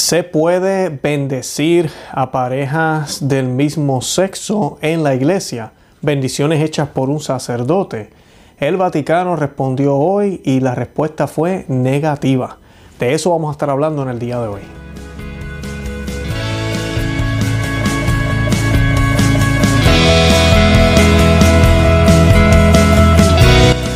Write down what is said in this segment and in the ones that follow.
Se puede bendecir a parejas del mismo sexo en la iglesia, bendiciones hechas por un sacerdote. El Vaticano respondió hoy y la respuesta fue negativa. De eso vamos a estar hablando en el día de hoy.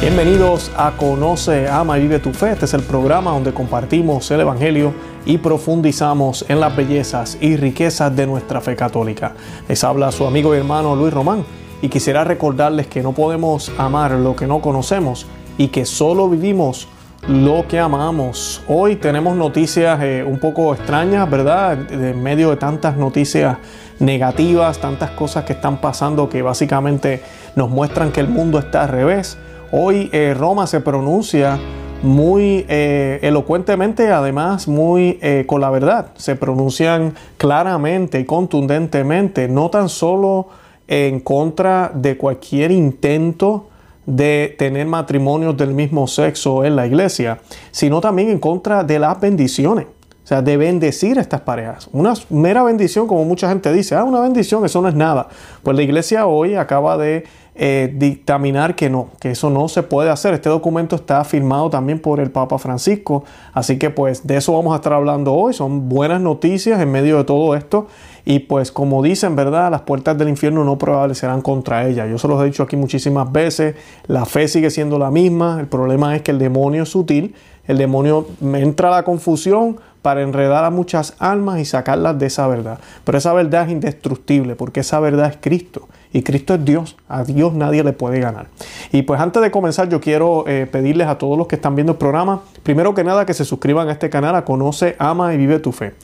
Bienvenidos a Conoce, Ama y Vive tu Fe. Este es el programa donde compartimos el Evangelio y profundizamos en las bellezas y riquezas de nuestra fe católica. Les habla su amigo y hermano Luis Román y quisiera recordarles que no podemos amar lo que no conocemos y que solo vivimos lo que amamos. Hoy tenemos noticias eh, un poco extrañas, ¿verdad? En medio de tantas noticias negativas, tantas cosas que están pasando que básicamente nos muestran que el mundo está al revés. Hoy eh, Roma se pronuncia muy eh, elocuentemente, además muy eh, con la verdad. Se pronuncian claramente y contundentemente, no tan solo en contra de cualquier intento de tener matrimonios del mismo sexo en la iglesia, sino también en contra de las bendiciones. O sea, de bendecir a estas parejas. Una mera bendición, como mucha gente dice, ah, una bendición, eso no es nada. Pues la iglesia hoy acaba de eh, dictaminar que no, que eso no se puede hacer. Este documento está firmado también por el Papa Francisco, así que pues de eso vamos a estar hablando hoy. Son buenas noticias en medio de todo esto y pues como dicen, ¿verdad? Las puertas del infierno no prevalecerán contra ella. Yo se los he dicho aquí muchísimas veces, la fe sigue siendo la misma, el problema es que el demonio es sutil, el demonio entra a la confusión para enredar a muchas almas y sacarlas de esa verdad. Pero esa verdad es indestructible porque esa verdad es Cristo. Y Cristo es Dios. A Dios nadie le puede ganar. Y pues antes de comenzar yo quiero eh, pedirles a todos los que están viendo el programa, primero que nada que se suscriban a este canal, a Conoce, Ama y Vive tu Fe.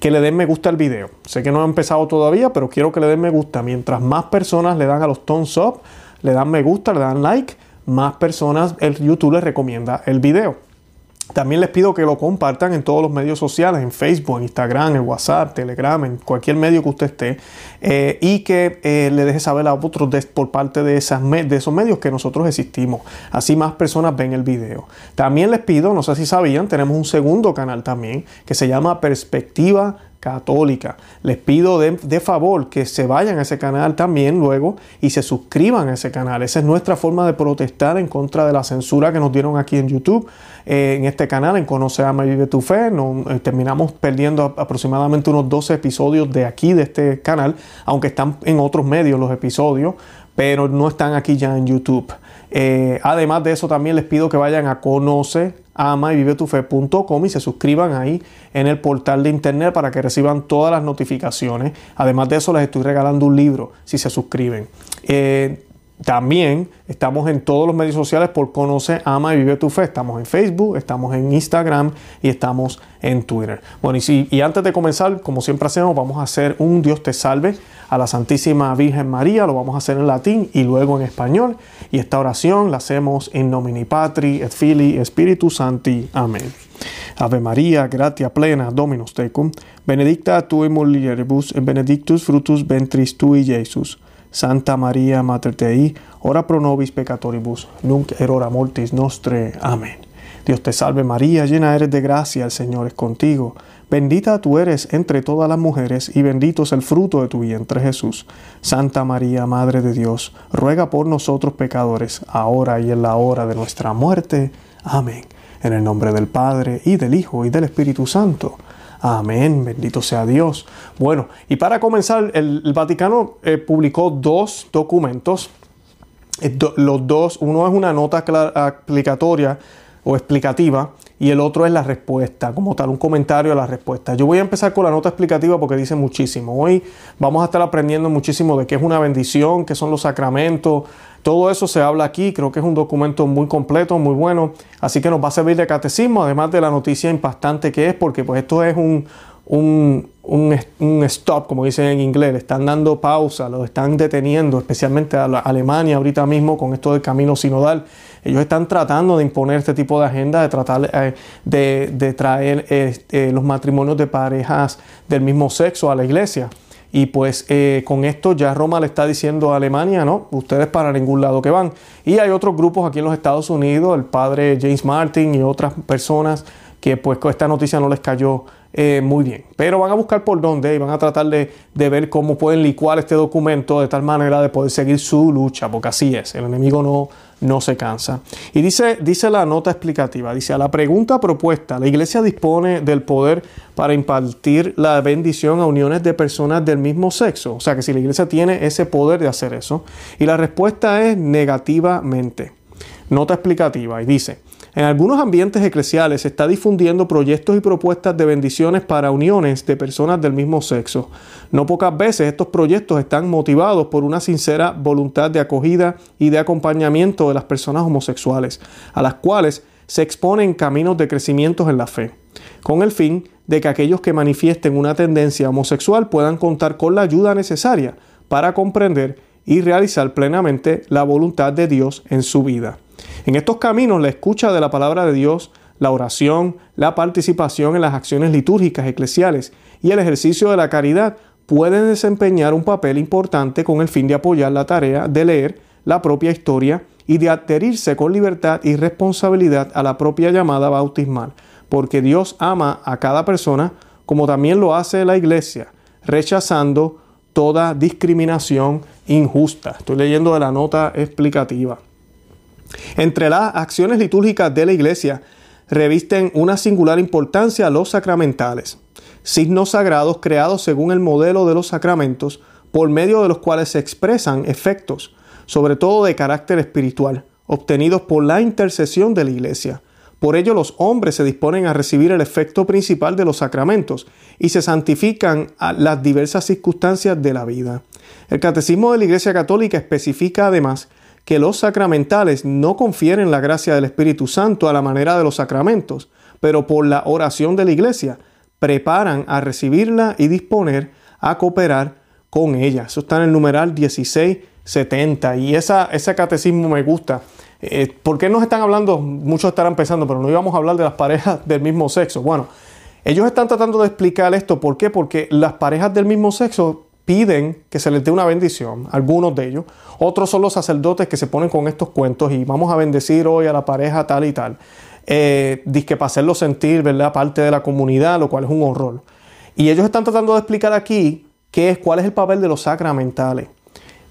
Que le den me gusta al video. Sé que no ha empezado todavía, pero quiero que le den me gusta. Mientras más personas le dan a los thumbs up, le dan me gusta, le dan like, más personas el YouTube les recomienda el video. También les pido que lo compartan en todos los medios sociales, en Facebook, en Instagram, en WhatsApp, Telegram, en cualquier medio que usted esté, eh, y que eh, le deje saber a otros por parte de, esas de esos medios que nosotros existimos. Así más personas ven el video. También les pido, no sé si sabían, tenemos un segundo canal también que se llama Perspectiva católica. Les pido de, favor que se vayan a ese canal también luego y se suscriban a ese canal. Esa es nuestra forma de protestar en contra de la censura que nos dieron aquí en YouTube, eh, en este canal, en Conoce, Ama y Vive tu Fe. Eh, terminamos perdiendo aproximadamente unos 12 episodios de aquí, de este canal, aunque están en otros medios los episodios, pero no están aquí ya en YouTube. Eh, además de eso, también les pido que vayan a Conoce, ama y vive tu fe.com y se suscriban ahí en el portal de internet para que reciban todas las notificaciones. Además de eso, les estoy regalando un libro si se suscriben. También estamos en todos los medios sociales por Conoce, Ama y Vive tu Fe. Estamos en Facebook, estamos en Instagram y estamos en Twitter. Bueno, y, si, y antes de comenzar, como siempre hacemos, vamos a hacer un Dios te salve a la Santísima Virgen María. Lo vamos a hacer en latín y luego en español. Y esta oración la hacemos en nomini Patri, et Filii, Spiritu Santi. Amén. Ave María, gratia plena, Dominus tecum, benedicta tu in benedictus fructus ventris tui, Jesus. Santa María, Mater Dei, ora pro nobis peccatoribus, nunc erora mortis nostre. Amén. Dios te salve María, llena eres de gracia, el Señor es contigo. Bendita tú eres entre todas las mujeres y bendito es el fruto de tu vientre Jesús. Santa María, Madre de Dios, ruega por nosotros pecadores, ahora y en la hora de nuestra muerte. Amén. En el nombre del Padre, y del Hijo, y del Espíritu Santo. Amén, bendito sea Dios. Bueno, y para comenzar, el, Vaticano eh, publicó dos documentos. Eh, los dos, uno es una nota aplicatoria o explicativa y el otro es la respuesta, como tal, un comentario a la respuesta. Yo voy a empezar con la nota explicativa porque dice muchísimo. Hoy vamos a estar aprendiendo muchísimo de qué es una bendición, qué son los sacramentos. Todo eso se habla aquí, creo que es un documento muy completo, muy bueno, así que nos va a servir de catecismo, además de la noticia impactante que es, porque pues esto es un, un, un, stop, como dicen en inglés, le están dando pausa, lo están deteniendo, especialmente a Alemania ahorita mismo con esto del camino sinodal. Ellos están tratando de imponer este tipo de agenda, de tratar eh, de, traer este, los matrimonios de parejas del mismo sexo a la iglesia. Y pues eh, con esto ya Roma le está diciendo a Alemania, no, ustedes para ningún lado que van. Y hay otros grupos aquí en los Estados Unidos, el padre James Martin y otras personas que pues con esta noticia no les cayó eh, muy bien. Pero van a buscar por dónde y van a tratar de, ver cómo pueden licuar este documento de tal manera de poder seguir su lucha, porque así es, el enemigo no, no se cansa. Y dice, dice la nota explicativa, dice, a la pregunta propuesta, ¿la iglesia dispone del poder para impartir la bendición a uniones de personas del mismo sexo? O sea, que si la iglesia tiene ese poder de hacer eso. Y la respuesta es negativamente. Nota explicativa y dice, en algunos ambientes eclesiales se está difundiendo proyectos y propuestas de bendiciones para uniones de personas del mismo sexo. No pocas veces estos proyectos están motivados por una sincera voluntad de acogida y de acompañamiento de las personas homosexuales, a las cuales se exponen caminos de crecimiento en la fe, con el fin de que aquellos que manifiesten una tendencia homosexual puedan contar con la ayuda necesaria para comprender y realizar plenamente la voluntad de Dios en su vida. En estos caminos, la escucha de la palabra de Dios, la oración, la participación en las acciones litúrgicas eclesiales y el ejercicio de la caridad pueden desempeñar un papel importante con el fin de apoyar la tarea de leer la propia historia y de adherirse con libertad y responsabilidad a la propia llamada bautismal, porque Dios ama a cada persona como también lo hace la iglesia, rechazando toda discriminación injusta. Estoy leyendo de la nota explicativa. Entre las acciones litúrgicas de la Iglesia revisten una singular importancia los sacramentales, signos sagrados creados según el modelo de los sacramentos, por medio de los cuales se expresan efectos, sobre todo de carácter espiritual, obtenidos por la intercesión de la Iglesia. Por ello los hombres se disponen a recibir el efecto principal de los sacramentos y se santifican a las diversas circunstancias de la vida. El Catecismo de la Iglesia Católica especifica además que los sacramentales no confieren la gracia del Espíritu Santo a la manera de los sacramentos, pero por la oración de la iglesia preparan a recibirla y disponer a cooperar con ella. Eso está en el numeral 1670 y ese catecismo me gusta. Eh, ¿Por qué nos están hablando? Muchos estarán pensando, pero no íbamos a hablar de las parejas del mismo sexo. Bueno, ellos están tratando de explicar esto. ¿Por qué? Porque las parejas del mismo sexo piden que se les dé una bendición, algunos de ellos. Otros son los sacerdotes que se ponen con estos cuentos y vamos a bendecir hoy a la pareja tal y tal. Eh, que para hacerlo sentir, ¿verdad? Parte de la comunidad, lo cual es un horror. Y ellos están tratando de explicar aquí qué es, cuál es el papel de los sacramentales.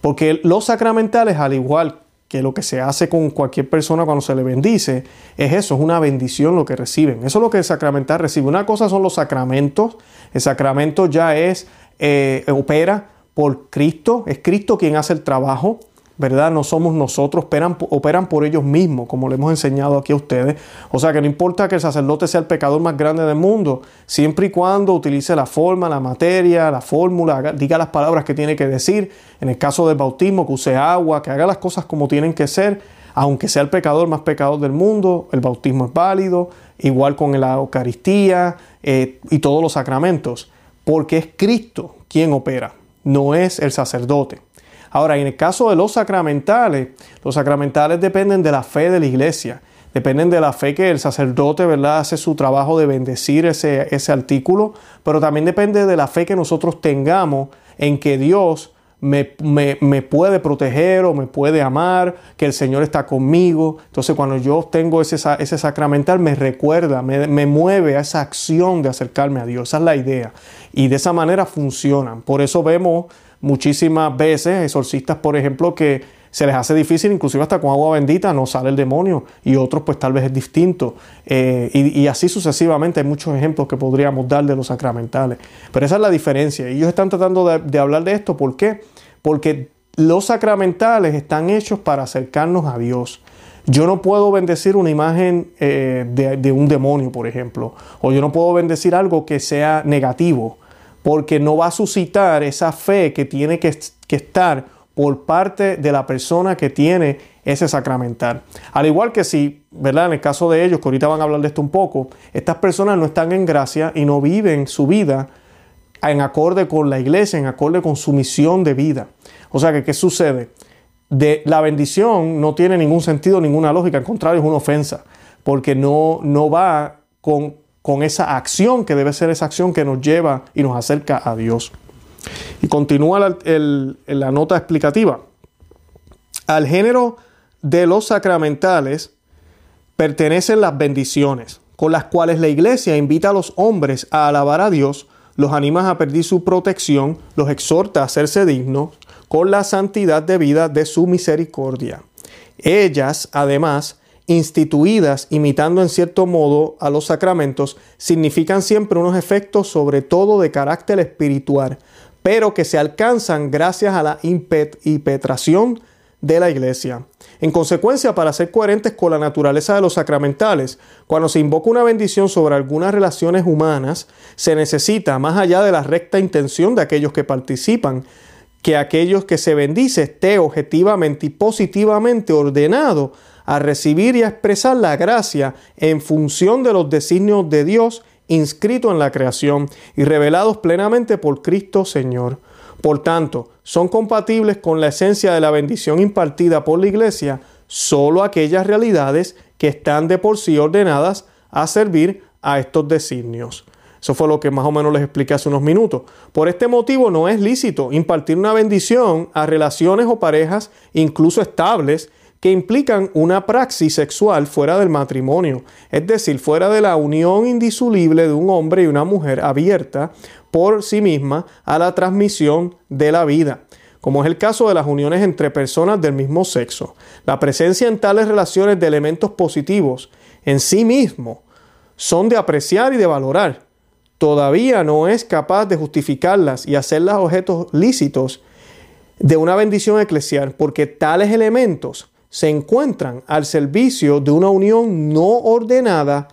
Porque los sacramentales, al igual que lo que se hace con cualquier persona cuando se le bendice, es eso, es una bendición lo que reciben. Eso es lo que el sacramental recibe. Una cosa son los sacramentos. El sacramento ya es eh, opera por Cristo, es Cristo quien hace el trabajo, ¿verdad? No somos nosotros, operan, por ellos mismos, como le hemos enseñado aquí a ustedes. O sea que no importa que el sacerdote sea el pecador más grande del mundo, siempre y cuando utilice la forma, la materia, la fórmula, diga las palabras que tiene que decir, en el caso del bautismo, que use agua, que haga las cosas como tienen que ser, aunque sea el pecador más pecador del mundo, el bautismo es válido, igual con la Eucaristía eh, y todos los sacramentos porque es Cristo quien opera, no es el sacerdote. Ahora, en el caso de los sacramentales, los sacramentales dependen de la fe de la iglesia, dependen de la fe que el sacerdote, ¿verdad?, hace su trabajo de bendecir ese, ese artículo, pero también depende de la fe que nosotros tengamos en que Dios me, puede proteger o me puede amar, que el Señor está conmigo. Entonces cuando yo tengo ese, ese sacramental me recuerda, me, me, mueve a esa acción de acercarme a Dios. Esa es la idea. Y de esa manera funcionan. Por eso vemos muchísimas veces exorcistas, por ejemplo, que se les hace difícil, inclusive hasta con agua bendita no sale el demonio y otros pues tal vez es distinto. Eh, y, así sucesivamente hay muchos ejemplos que podríamos dar de los sacramentales. Pero esa es la diferencia. Ellos están tratando de, hablar de esto. ¿Por qué? Porque los sacramentales están hechos para acercarnos a Dios. Yo no puedo bendecir una imagen eh, de, un demonio, por ejemplo, o yo no puedo bendecir algo que sea negativo, porque no va a suscitar esa fe que tiene que, que estar por parte de la persona que tiene ese sacramental. Al igual que si, ¿verdad? En el caso de ellos, que ahorita van a hablar de esto un poco, estas personas no están en gracia y no viven su vida en acorde con la iglesia, en acorde con su misión de vida. O sea que, ¿qué sucede? De, la bendición no tiene ningún sentido, ninguna lógica, al contrario, es una ofensa, porque no, no va con, con esa acción que debe ser esa acción que nos lleva y nos acerca a Dios. Y continúa la, nota explicativa. Al género de los sacramentales pertenecen las bendiciones. con las cuales la iglesia invita a los hombres a alabar a Dios, los anima a pedir su protección, los exhorta a hacerse dignos con la santidad debida de su misericordia. Ellas, además, instituidas imitando en cierto modo a los sacramentos, significan siempre unos efectos sobre todo de carácter espiritual, pero que se alcanzan gracias a la impetración de la iglesia. En consecuencia, para ser coherentes con la naturaleza de los sacramentales, cuando se invoca una bendición sobre algunas relaciones humanas, se necesita, más allá de la recta intención de aquellos que participan, que aquellos que se bendice esté objetivamente y positivamente ordenado a recibir y a expresar la gracia en función de los designios de Dios inscritos en la creación y revelados plenamente por Cristo Señor. Por tanto, son compatibles con la esencia de la bendición impartida por la Iglesia solo aquellas realidades que están de por sí ordenadas a servir a estos designios. Eso fue lo que más o menos les expliqué hace unos minutos. Por este motivo no es lícito impartir una bendición a relaciones o parejas incluso estables que implican una praxis sexual fuera del matrimonio, es decir, fuera de la unión indisoluble de un hombre y una mujer abierta por sí misma a la transmisión de la vida como es el caso de las uniones entre personas del mismo sexo. La presencia en tales relaciones de elementos positivos en sí mismo son de apreciar y de valorar. Todavía no es capaz de justificarlas y hacerlas objetos lícitos de una bendición eclesial, porque tales elementos se encuentran al servicio de una unión no ordenada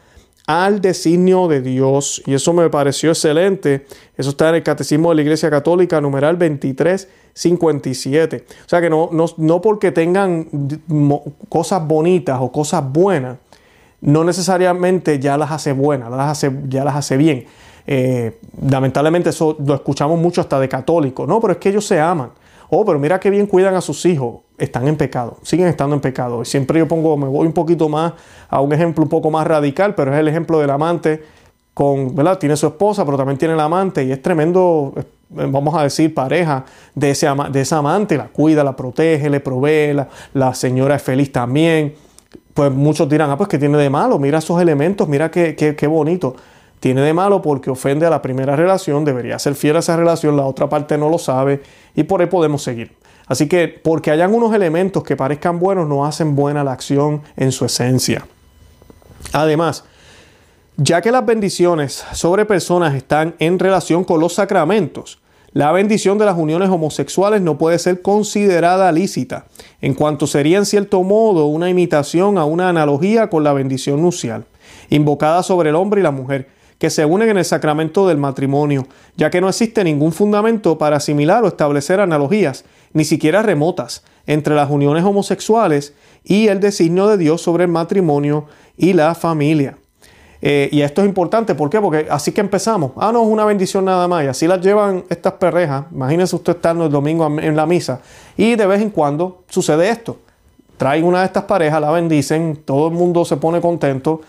al designio de Dios. Y eso me pareció excelente. Eso está en el Catecismo de la Iglesia Católica, numeral 2357. O sea que no, no, porque tengan cosas bonitas o cosas buenas, no necesariamente ya las hace buenas, las hace, ya las hace bien. Eh, lamentablemente eso lo escuchamos mucho hasta de católicos. No, pero es que ellos se aman. Oh, pero mira qué bien cuidan a sus hijos. Están en pecado, siguen estando en pecado. Siempre yo pongo, me voy un poquito más a un ejemplo un poco más radical, pero es el ejemplo del amante con, ¿verdad? Tiene su esposa, pero también tiene el amante y es tremendo, eh, vamos a decir, pareja de, ese, de amante, la cuida, la protege, le provee, la, señora es feliz también. Pues muchos dirán, ah, pues ¿qué tiene de malo? Mira esos elementos, mira qué, qué, qué bonito. Tiene de malo porque ofende a la primera relación, debería ser fiel a esa relación, la otra parte no lo sabe y por ahí podemos seguir. Así que porque hayan unos elementos que parezcan buenos no hacen buena la acción en su esencia. Además, ya que las bendiciones sobre personas están en relación con los sacramentos, la bendición de las uniones homosexuales no puede ser considerada lícita, en cuanto sería en cierto modo una imitación a una analogía con la bendición nupcial, invocada sobre el hombre y la mujer, que se unen en el sacramento del matrimonio, ya que no existe ningún fundamento para asimilar o establecer analogías, ni siquiera remotas, entre las uniones homosexuales y el designio de Dios sobre el matrimonio y la familia. Eh, y esto es importante, ¿por qué? Porque así que empezamos. Ah, no, es una bendición nada más. Y así las llevan estas perrejas. Imagínense usted estando el domingo en la misa. Y de vez en cuando sucede esto. Traen una de estas parejas, la bendicen, todo el mundo se pone contento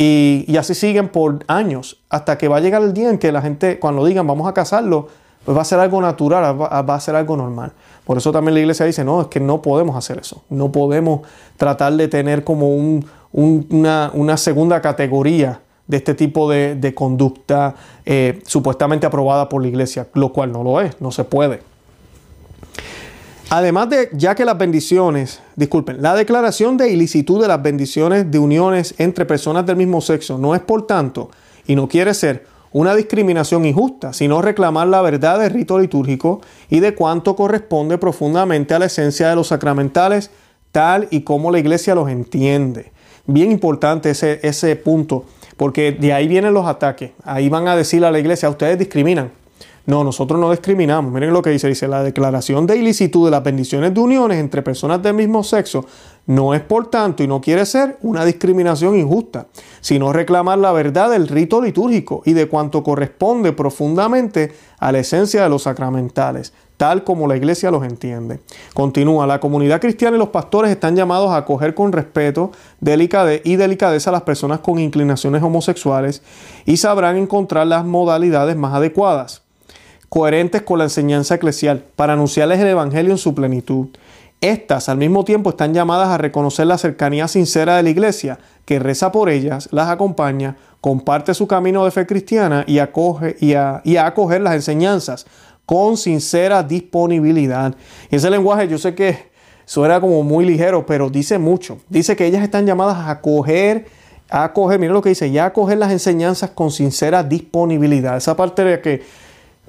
y, así siguen por años, hasta que va a llegar el día en que la gente, cuando digan vamos a casarlo, pues va a ser algo natural, va, a ser algo normal. Por eso también la iglesia dice, no, es que no podemos hacer eso. No podemos tratar de tener como una, segunda categoría de este tipo de, conducta eh, supuestamente aprobada por la iglesia, lo cual no lo es, no se puede. Además de, ya que las bendiciones, disculpen, la declaración de ilicitud de las bendiciones de uniones entre personas del mismo sexo no es por tanto, y no quiere ser, una discriminación injusta, sino reclamar la verdad del rito litúrgico y de cuánto corresponde profundamente a la esencia de los sacramentales, tal y como la iglesia los entiende. Bien importante ese, ese punto, porque de ahí vienen los ataques. Ahí van a decirle a la iglesia, ustedes discriminan. No, nosotros no discriminamos. Miren lo que dice. Dice, la declaración de ilicitud de las bendiciones de uniones entre personas del mismo sexo no es por tanto y no quiere ser una discriminación injusta, sino reclamar la verdad del rito litúrgico y de cuanto corresponde profundamente a la esencia de los sacramentales, tal como la iglesia los entiende. Continúa, la comunidad cristiana y los pastores están llamados a acoger con respeto y delicadeza a las personas con inclinaciones homosexuales y sabrán encontrar las modalidades más adecuadas coherentes con la enseñanza eclesial, para anunciarles el Evangelio en su plenitud. Estas al mismo tiempo están llamadas a reconocer la cercanía sincera de la iglesia, que reza por ellas, las acompaña, comparte su camino de fe cristiana y, acoge, y, a, y a acoger las enseñanzas con sincera disponibilidad. Ese lenguaje yo sé que suena como muy ligero, pero dice mucho. Dice que ellas están llamadas a acoger, a acoger, mira lo que dice, ya acoger las enseñanzas con sincera disponibilidad. Esa parte de que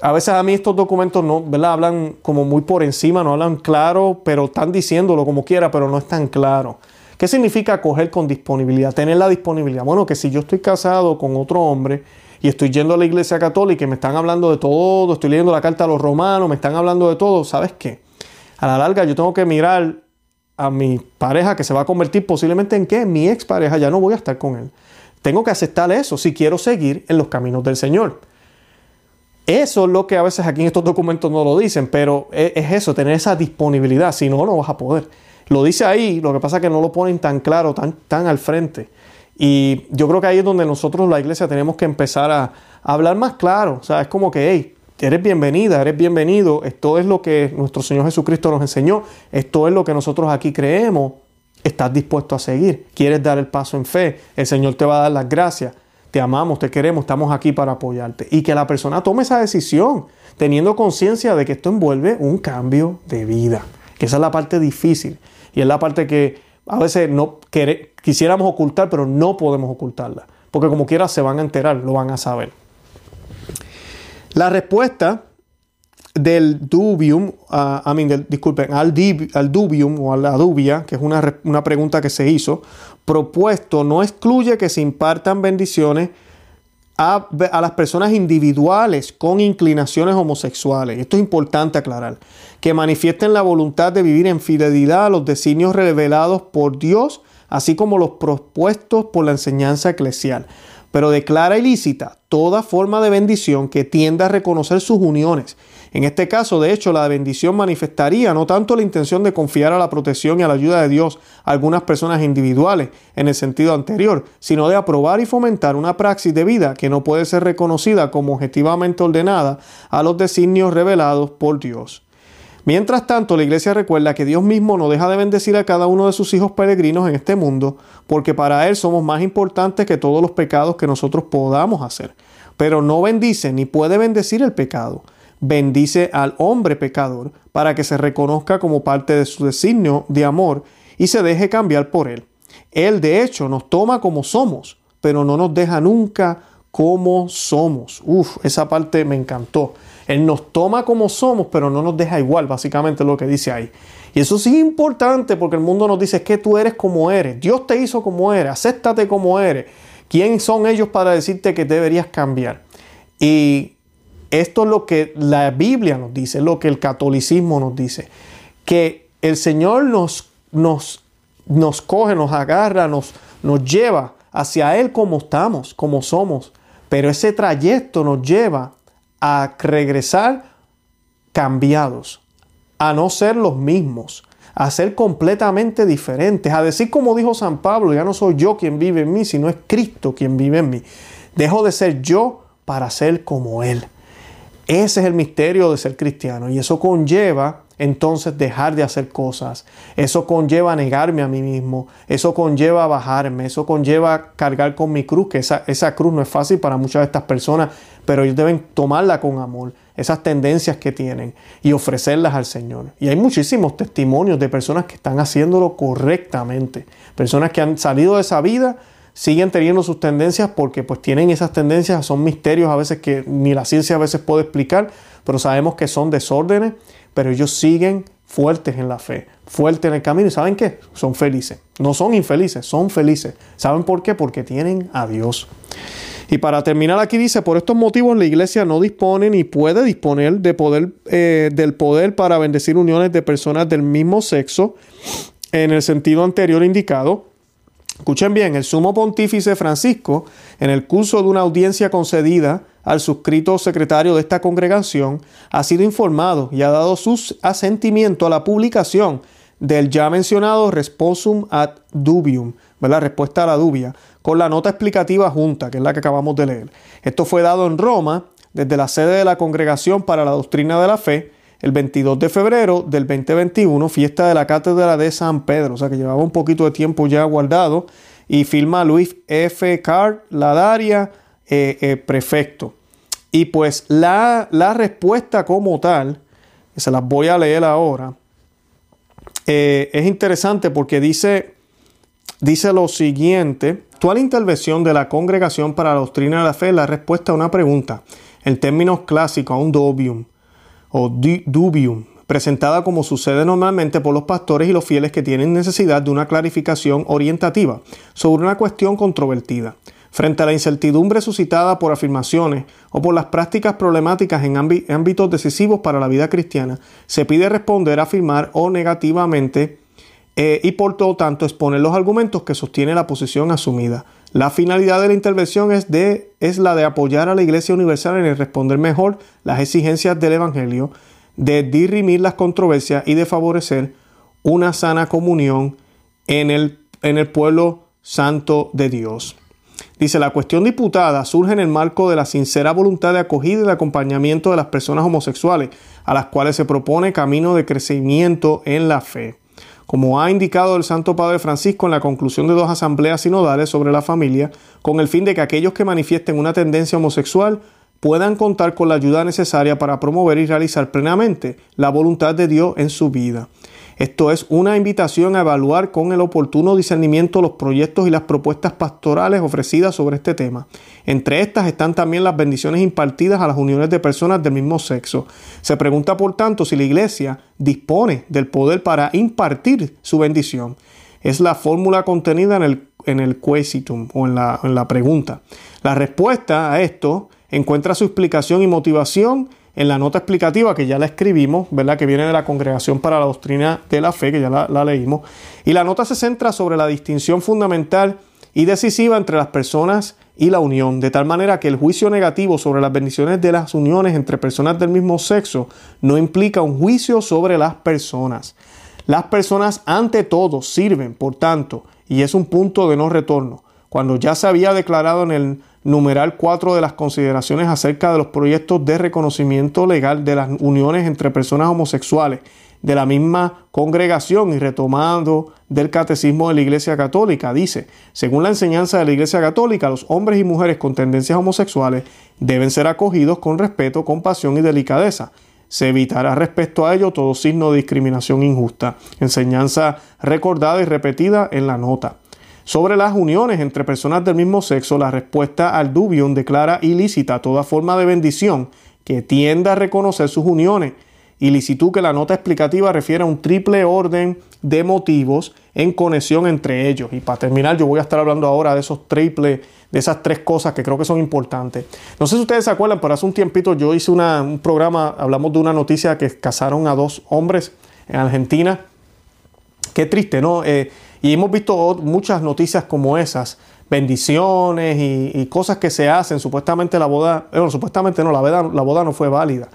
a veces a mí estos documentos no. Hablan como muy por encima, no hablan claro, pero están diciéndolo como quiera, pero no es tan claro. ¿Qué significa acoger con disponibilidad? Tener la disponibilidad. Bueno, que si yo estoy casado con otro hombre y estoy yendo a la iglesia católica y me están hablando de todo, estoy leyendo la carta a los romanos, me están hablando de todo, ¿sabes qué? A la larga yo tengo que mirar a mi pareja que se va a convertir posiblemente en qué? Mi expareja, ya no voy a estar con él. Tengo que aceptar eso si quiero seguir en los caminos del Señor. Eso es lo que a veces aquí en estos documentos no lo dicen, pero es, eso, tener esa disponibilidad, si no, no vas a poder. Lo dice ahí, lo que pasa es que no lo ponen tan claro, tan, tan al frente. Y yo creo que ahí es donde nosotros, la iglesia, tenemos que empezar a, hablar más claro. O sea, es como que, hey, eres bienvenida, eres bienvenido. Esto es lo que nuestro Señor Jesucristo nos enseñó. Esto es lo que nosotros aquí creemos. Estás dispuesto a seguir. Quieres dar el paso en fe. El Señor te va a dar las gracias te amamos, te queremos, estamos aquí para apoyarte. Y que la persona tome esa decisión, teniendo conciencia de que esto envuelve un cambio de vida. Que esa es la parte difícil. Y es la parte que a veces no quisiéramos ocultar, pero no podemos ocultarla. Porque como quiera se van a enterar, lo van a saber. La respuesta del dubium, uh, disculpen, al, dubium o a la dubia, que es una, una pregunta que se hizo, propuesto no excluye que se impartan bendiciones a, las personas individuales con inclinaciones homosexuales. Esto es importante aclarar. Que manifiesten la voluntad de vivir en fidelidad a los designios revelados por Dios, así como los propuestos por la enseñanza eclesial. Pero declara ilícita toda forma de bendición que tienda a reconocer sus uniones en este caso, de hecho, la bendición manifestaría no tanto la intención de confiar a la protección y a la ayuda de Dios a algunas personas individuales en el sentido anterior, sino de aprobar y fomentar una praxis de vida que no puede ser reconocida como objetivamente ordenada a los designios revelados por Dios. Mientras tanto, la iglesia recuerda que Dios mismo no deja de bendecir a cada uno de sus hijos peregrinos en este mundo, porque para Él somos más importantes que todos los pecados que nosotros podamos hacer. Pero no bendice ni puede bendecir el pecado bendice al hombre pecador para que se reconozca como parte de su designio de amor y se deje cambiar por él. Él de hecho nos toma como somos, pero no nos deja nunca como somos. Uf, esa parte me encantó. Él nos toma como somos, pero no nos deja igual, básicamente lo que dice ahí. Y eso sí es importante porque el mundo nos dice que tú eres como eres. Dios te hizo como eres, acéptate como eres. ¿Quién son ellos para decirte que deberías cambiar? Y esto es lo que la Biblia nos dice, lo que el catolicismo nos dice, que el Señor nos, nos, nos coge, nos agarra, nos, nos lleva hacia Él como estamos, como somos, pero ese trayecto nos lleva a regresar cambiados, a no ser los mismos, a ser completamente diferentes, a decir como dijo San Pablo, ya no soy yo quien vive en mí, sino es Cristo quien vive en mí. Dejo de ser yo para ser como Él. Ese es el misterio de ser cristiano y eso conlleva entonces dejar de hacer cosas. Eso conlleva negarme a mí mismo. Eso conlleva bajarme. Eso conlleva cargar con mi cruz, que esa, esa cruz no es fácil para muchas de estas personas, pero ellos deben tomarla con amor, esas tendencias que tienen y ofrecerlas al Señor. Y hay muchísimos testimonios de personas que están haciéndolo correctamente. Personas que han salido de esa vida siguen teniendo sus tendencias porque pues tienen esas tendencias, son misterios a veces que ni la ciencia a veces puede explicar, pero sabemos que son desórdenes, pero ellos siguen fuertes en la fe, fuertes en el camino y ¿saben qué? Son felices. No son infelices, son felices. ¿Saben por qué? Porque tienen a Dios. Y para terminar aquí dice, por estos motivos la iglesia no dispone ni puede disponer de poder, eh, del poder para bendecir uniones de personas del mismo sexo en el sentido anterior indicado, Escuchen bien, el sumo pontífice Francisco, en el curso de una audiencia concedida al suscrito secretario de esta congregación, ha sido informado y ha dado su asentimiento a la publicación del ya mencionado Responsum ad Dubium, la respuesta a la dubia, con la nota explicativa junta, que es la que acabamos de leer. Esto fue dado en Roma, desde la sede de la Congregación para la Doctrina de la Fe, el 22 de febrero del 2021, fiesta de la Cátedra de San Pedro, o sea que llevaba un poquito de tiempo ya guardado, y firma Luis F. Carr Ladaria, eh, eh, prefecto. Y pues la, la, respuesta como tal, se las voy a leer ahora, eh, es interesante porque dice, dice lo siguiente, actual intervención de la Congregación para la Doctrina de la Fe la respuesta a una pregunta, en términos clásicos, a un dobium o dubium, presentada como sucede normalmente por los pastores y los fieles que tienen necesidad de una clarificación orientativa sobre una cuestión controvertida. Frente a la incertidumbre suscitada por afirmaciones o por las prácticas problemáticas en ámbitos decisivos para la vida cristiana, se pide responder, afirmar o negativamente eh, y por todo tanto exponer los argumentos que sostiene la posición asumida. La finalidad de la intervención es, de, es la de apoyar a la Iglesia Universal en el responder mejor las exigencias del Evangelio, de dirimir las controversias y de favorecer una sana comunión en el, en el pueblo santo de Dios. Dice, la cuestión diputada surge en el marco de la sincera voluntad de acogida y de acompañamiento de las personas homosexuales, a las cuales se propone camino de crecimiento en la fe. Como ha indicado el Santo Padre Francisco en la conclusión de dos asambleas sinodales sobre la familia, con el fin de que aquellos que manifiesten una tendencia homosexual puedan contar con la ayuda necesaria para promover y realizar plenamente la voluntad de Dios en su vida. Esto es una invitación a evaluar con el oportuno discernimiento los proyectos y las propuestas pastorales ofrecidas sobre este tema. Entre estas están también las bendiciones impartidas a las uniones de personas del mismo sexo. Se pregunta, por tanto, si la Iglesia dispone del poder para impartir su bendición. Es la fórmula contenida en el, en el quesitum o en la, en la pregunta. La respuesta a esto encuentra su explicación y motivación en la nota explicativa que ya la escribimos, ¿verdad? Que viene de la Congregación para la Doctrina de la Fe, que ya la, leímos. Y la nota se centra sobre la distinción fundamental y decisiva entre las personas y la unión, de tal manera que el juicio negativo sobre las bendiciones de las uniones entre personas del mismo sexo no implica un juicio sobre las personas. Las personas ante todo sirven, por tanto, y es un punto de no retorno. Cuando ya se había declarado en el numeral 4 de las consideraciones acerca de los proyectos de reconocimiento legal de las uniones entre personas homosexuales de la misma congregación y retomando del catecismo de la Iglesia Católica, dice, según la enseñanza de la Iglesia Católica, los hombres y mujeres con tendencias homosexuales deben ser acogidos con respeto, compasión y delicadeza. Se evitará respecto a ello todo signo de discriminación injusta. Enseñanza recordada y repetida en la nota. Sobre las uniones entre personas del mismo sexo, la respuesta al dubium declara ilícita toda forma de bendición que tienda a reconocer sus uniones. Ilicitud que la nota explicativa refiere a un triple orden de motivos en conexión entre ellos. Y para terminar, yo voy a estar hablando ahora de esos triple, de esas tres cosas que creo que son importantes. No sé si ustedes se acuerdan, pero hace un tiempito yo hice un programa, hablamos de una noticia que casaron a dos hombres en Argentina. Qué triste, ¿no? Eh, y hemos visto muchas noticias como esas, bendiciones y, cosas que se hacen. Supuestamente la boda, bueno, supuestamente no, la boda, la boda no fue válida,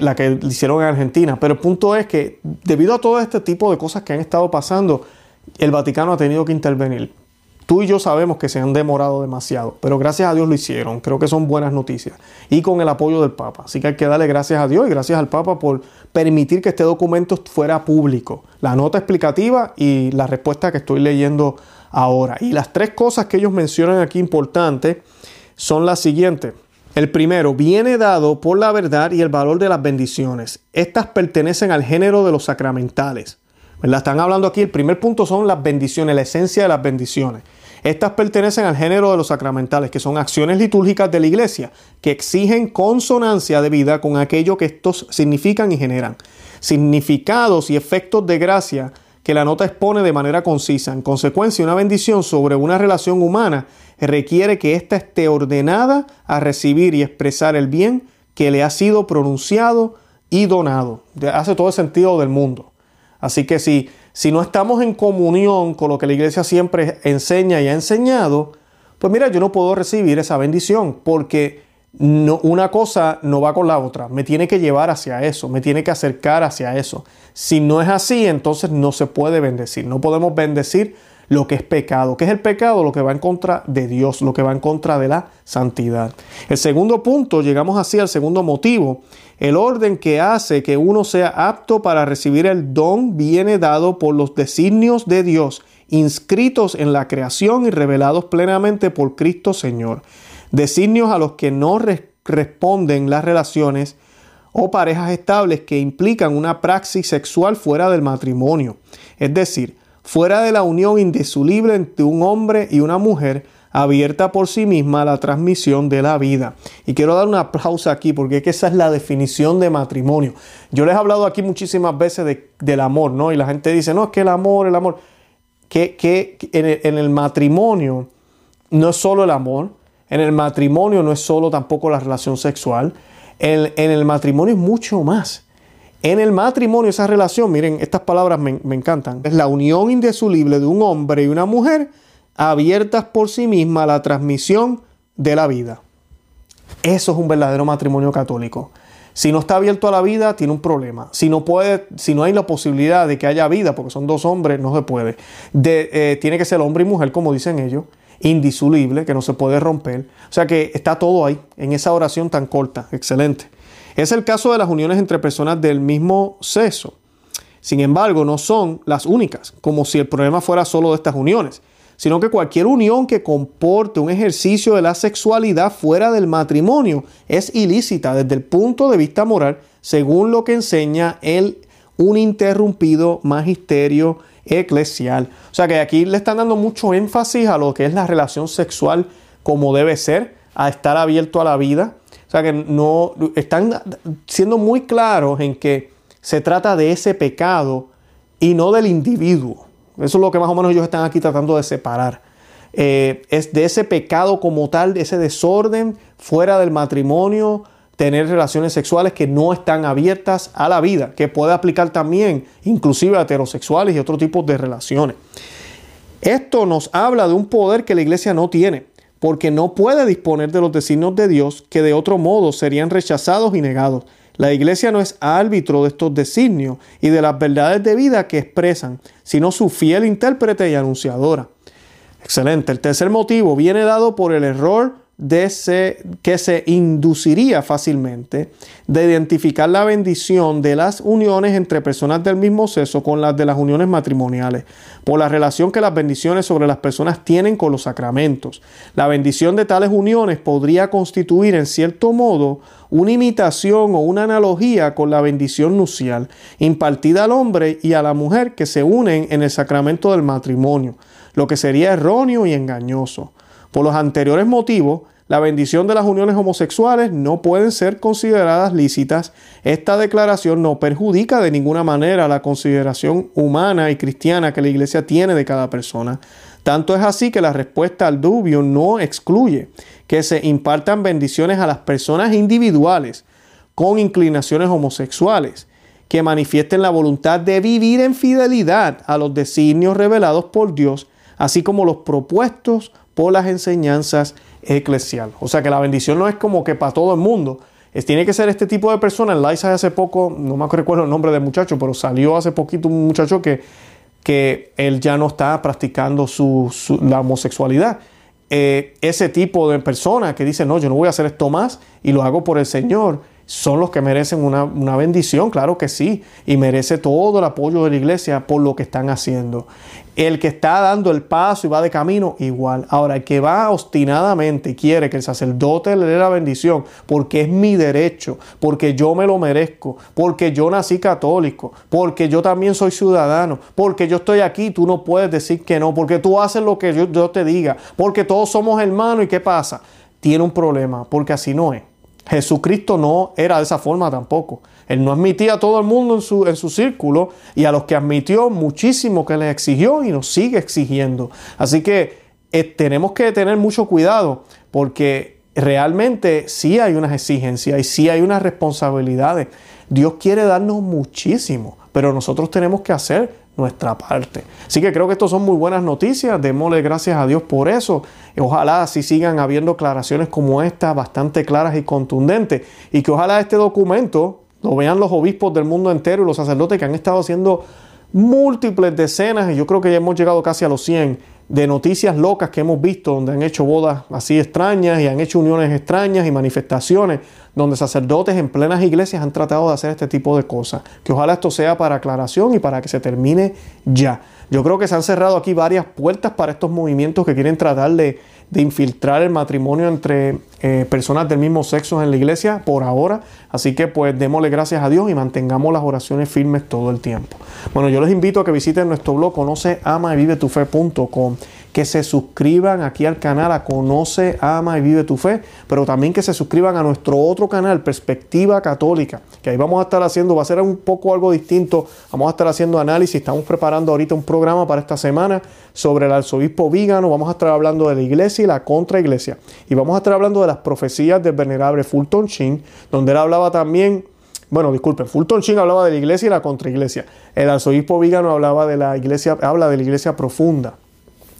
la que hicieron en Argentina. Pero el punto es que debido a todo este tipo de cosas que han estado pasando, el Vaticano ha tenido que intervenir. Tú y yo sabemos que se han demorado demasiado, pero gracias a Dios lo hicieron. Creo que son buenas noticias. Y con el apoyo del Papa. Así que hay que darle gracias a Dios y gracias al Papa por permitir que este documento fuera público. La nota explicativa y la respuesta que estoy leyendo ahora. Y las tres cosas que ellos mencionan aquí importantes son las siguientes. El primero, viene dado por la verdad y el valor de las bendiciones. Estas pertenecen al género de los sacramentales. ¿Verdad? Están hablando aquí, el primer punto son las bendiciones, la esencia de las bendiciones. Estas pertenecen al género de los sacramentales, que son acciones litúrgicas de la iglesia, que exigen consonancia de vida con aquello que estos significan y generan. Significados y efectos de gracia que la nota expone de manera concisa. En consecuencia, una bendición sobre una relación humana requiere que ésta esté ordenada a recibir y expresar el bien que le ha sido pronunciado y donado. Hace todo el sentido del mundo. Así que si si no estamos en comunión con lo que la iglesia siempre enseña y ha enseñado, pues mira, yo no puedo recibir esa bendición porque no, una cosa no va con la otra. Me tiene que llevar hacia eso, me tiene que acercar hacia eso. Si no es así, entonces no se puede bendecir. No podemos bendecir lo que es pecado. ¿Qué es el pecado? Lo que va en contra de Dios, lo que va en contra de la santidad. El segundo punto, llegamos así al segundo motivo. El orden que hace que uno sea apto para recibir el don viene dado por los designios de Dios, inscritos en la creación y revelados plenamente por Cristo Señor. Designios a los que no responden las relaciones o parejas estables que implican una praxis sexual fuera del matrimonio. Es decir, fuera de la unión indisoluble entre un hombre y una mujer, abierta por sí misma a la transmisión de la vida. Y quiero dar una pausa aquí porque es que esa es la definición de matrimonio. Yo les he hablado aquí muchísimas veces del amor, ¿no? Y la gente dice, no, es que el amor, el amor, que, que en, el, matrimonio no es solo el amor, en el matrimonio no es solo tampoco la relación sexual, en, en el matrimonio es mucho más. En el matrimonio, esa relación, miren, estas palabras me, encantan. Es la unión indisoluble de un hombre y una mujer abiertas por sí misma a la transmisión de la vida. Eso es un verdadero matrimonio católico. Si no está abierto a la vida, tiene un problema. Si no puede, si no hay la posibilidad de que haya vida, porque son dos hombres, no se puede. Eh, tiene que ser hombre y mujer, como dicen ellos, indisoluble, que no se puede romper. O sea que está todo ahí, en esa oración tan corta. Excelente. Es el caso de las uniones entre personas del mismo sexo. Sin embargo, no son las únicas, como si el problema fuera solo de estas uniones, sino que cualquier unión que comporte un ejercicio de la sexualidad fuera del matrimonio es ilícita desde el punto de vista moral, según lo que enseña el uninterrumpido magisterio eclesial. O sea que aquí le están dando mucho énfasis a lo que es la relación sexual como debe ser, a estar abierto a la vida, o sea que no están siendo muy claros en que se trata de ese pecado y no del individuo. Eso es lo que más o menos ellos están aquí tratando de separar. Eh, es de ese pecado como tal, de ese desorden fuera del matrimonio, tener relaciones sexuales que no están abiertas a la vida, que puede aplicar también inclusive a heterosexuales y otro tipo de relaciones. Esto nos habla de un poder que la iglesia no tiene porque no puede disponer de los designios de Dios que de otro modo serían rechazados y negados. La iglesia no es árbitro de estos designios y de las verdades de vida que expresan, sino su fiel intérprete y anunciadora. Excelente. El tercer motivo viene dado por el error de que se induciría fácilmente de identificar la bendición de las uniones entre personas del mismo sexo con las de las uniones matrimoniales, por la relación que las bendiciones sobre las personas tienen con los sacramentos. La bendición de tales uniones podría constituir en cierto modo una imitación o una analogía con la bendición nupcial impartida al hombre y a la mujer que se unen en el sacramento del matrimonio, lo que sería erróneo y engañoso. Por los anteriores motivos, la bendición de las uniones homosexuales no pueden ser consideradas lícitas. Esta declaración no perjudica de ninguna manera la consideración humana y cristiana que la Iglesia tiene de cada persona. Tanto es así que la respuesta al dubio no excluye que se impartan bendiciones a las personas individuales con inclinaciones homosexuales, que manifiesten la voluntad de vivir en fidelidad a los designios revelados por Dios, así como los propuestos por las enseñanzas eclesial. O sea que la bendición no es como que para todo el mundo. Es, tiene que ser este tipo de personas. Liza hace poco, no me recuerdo el nombre del muchacho, pero salió hace poquito un muchacho que, que él ya no está practicando su, la homosexualidad. Eh, ese tipo de persona que dice, no, yo no voy a hacer esto más y lo hago por el Señor son los que merecen una, bendición, claro que sí, y merece todo el apoyo de la iglesia por lo que están haciendo. El que está dando el paso y va de camino, igual. Ahora, el que va obstinadamente y quiere que el sacerdote le dé la bendición, porque es mi derecho, porque yo me lo merezco, porque yo nací católico, porque yo también soy ciudadano, porque yo estoy aquí, tú no puedes decir que no, porque tú haces lo que yo, yo te diga, porque todos somos hermanos y ¿qué pasa? Tiene un problema, porque así no es. Jesucristo no era de esa forma tampoco. Él no admitía a todo el mundo en su, en su círculo y a los que admitió muchísimo que les exigió y nos sigue exigiendo. Así que eh, tenemos que tener mucho cuidado porque realmente sí hay unas exigencias y sí hay unas responsabilidades. Dios quiere darnos muchísimo, pero nosotros tenemos que hacer nuestra parte. Así que creo que esto son muy buenas noticias, démosle gracias a Dios por eso. Ojalá así sigan habiendo aclaraciones como esta, bastante claras y contundentes, y que ojalá este documento lo vean los obispos del mundo entero y los sacerdotes que han estado haciendo múltiples decenas, y yo creo que ya hemos llegado casi a los 100, de noticias locas que hemos visto donde han hecho bodas así extrañas y han hecho uniones extrañas y manifestaciones donde sacerdotes en plenas iglesias han tratado de hacer este tipo de cosas. Que ojalá esto sea para aclaración y para que se termine ya. Yo creo que se han cerrado aquí varias puertas para estos movimientos que quieren tratar de de infiltrar el matrimonio entre eh, personas del mismo sexo en la iglesia por ahora. Así que pues démosle gracias a Dios y mantengamos las oraciones firmes todo el tiempo. Bueno, yo les invito a que visiten nuestro blog conoce ama y vive tu fe.com que se suscriban aquí al canal a Conoce, Ama y Vive tu Fe, pero también que se suscriban a nuestro otro canal, Perspectiva Católica, que ahí vamos a estar haciendo, va a ser un poco algo distinto, vamos a estar haciendo análisis, estamos preparando ahorita un programa para esta semana sobre el arzobispo Vígano, vamos a estar hablando de la iglesia y la contraiglesia, y vamos a estar hablando de las profecías del venerable Fulton Sheen, donde él hablaba también bueno, disculpen, Fulton Sheen hablaba de la iglesia y la contraiglesia. El arzobispo Vígano hablaba de la iglesia, habla de la iglesia profunda.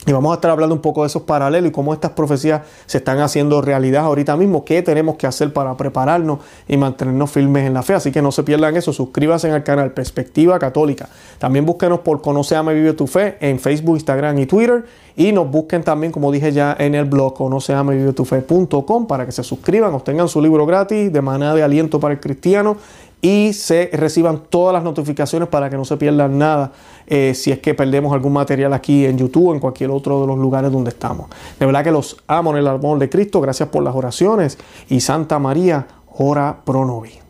Y vamos a estar hablando un poco de esos paralelos y cómo estas profecías se están haciendo realidad ahorita mismo, qué tenemos que hacer para prepararnos y mantenernos firmes en la fe. Así que no se pierdan eso, suscríbanse al canal Perspectiva Católica. También búsquenos por Conoce, Ama y Vive tu Fe en Facebook, Instagram y Twitter. Y nos busquen también, como dije ya, en el blog conoceamavivetufe.com para que se suscriban, obtengan su libro gratis de manera de aliento para el cristiano y se reciban todas las notificaciones para que no se pierdan nada eh, si es que perdemos algún material aquí en YouTube o en cualquier otro de los lugares donde estamos. De verdad que los amo en el amor de Cristo. Gracias por las oraciones y Santa María, ora pro nobis.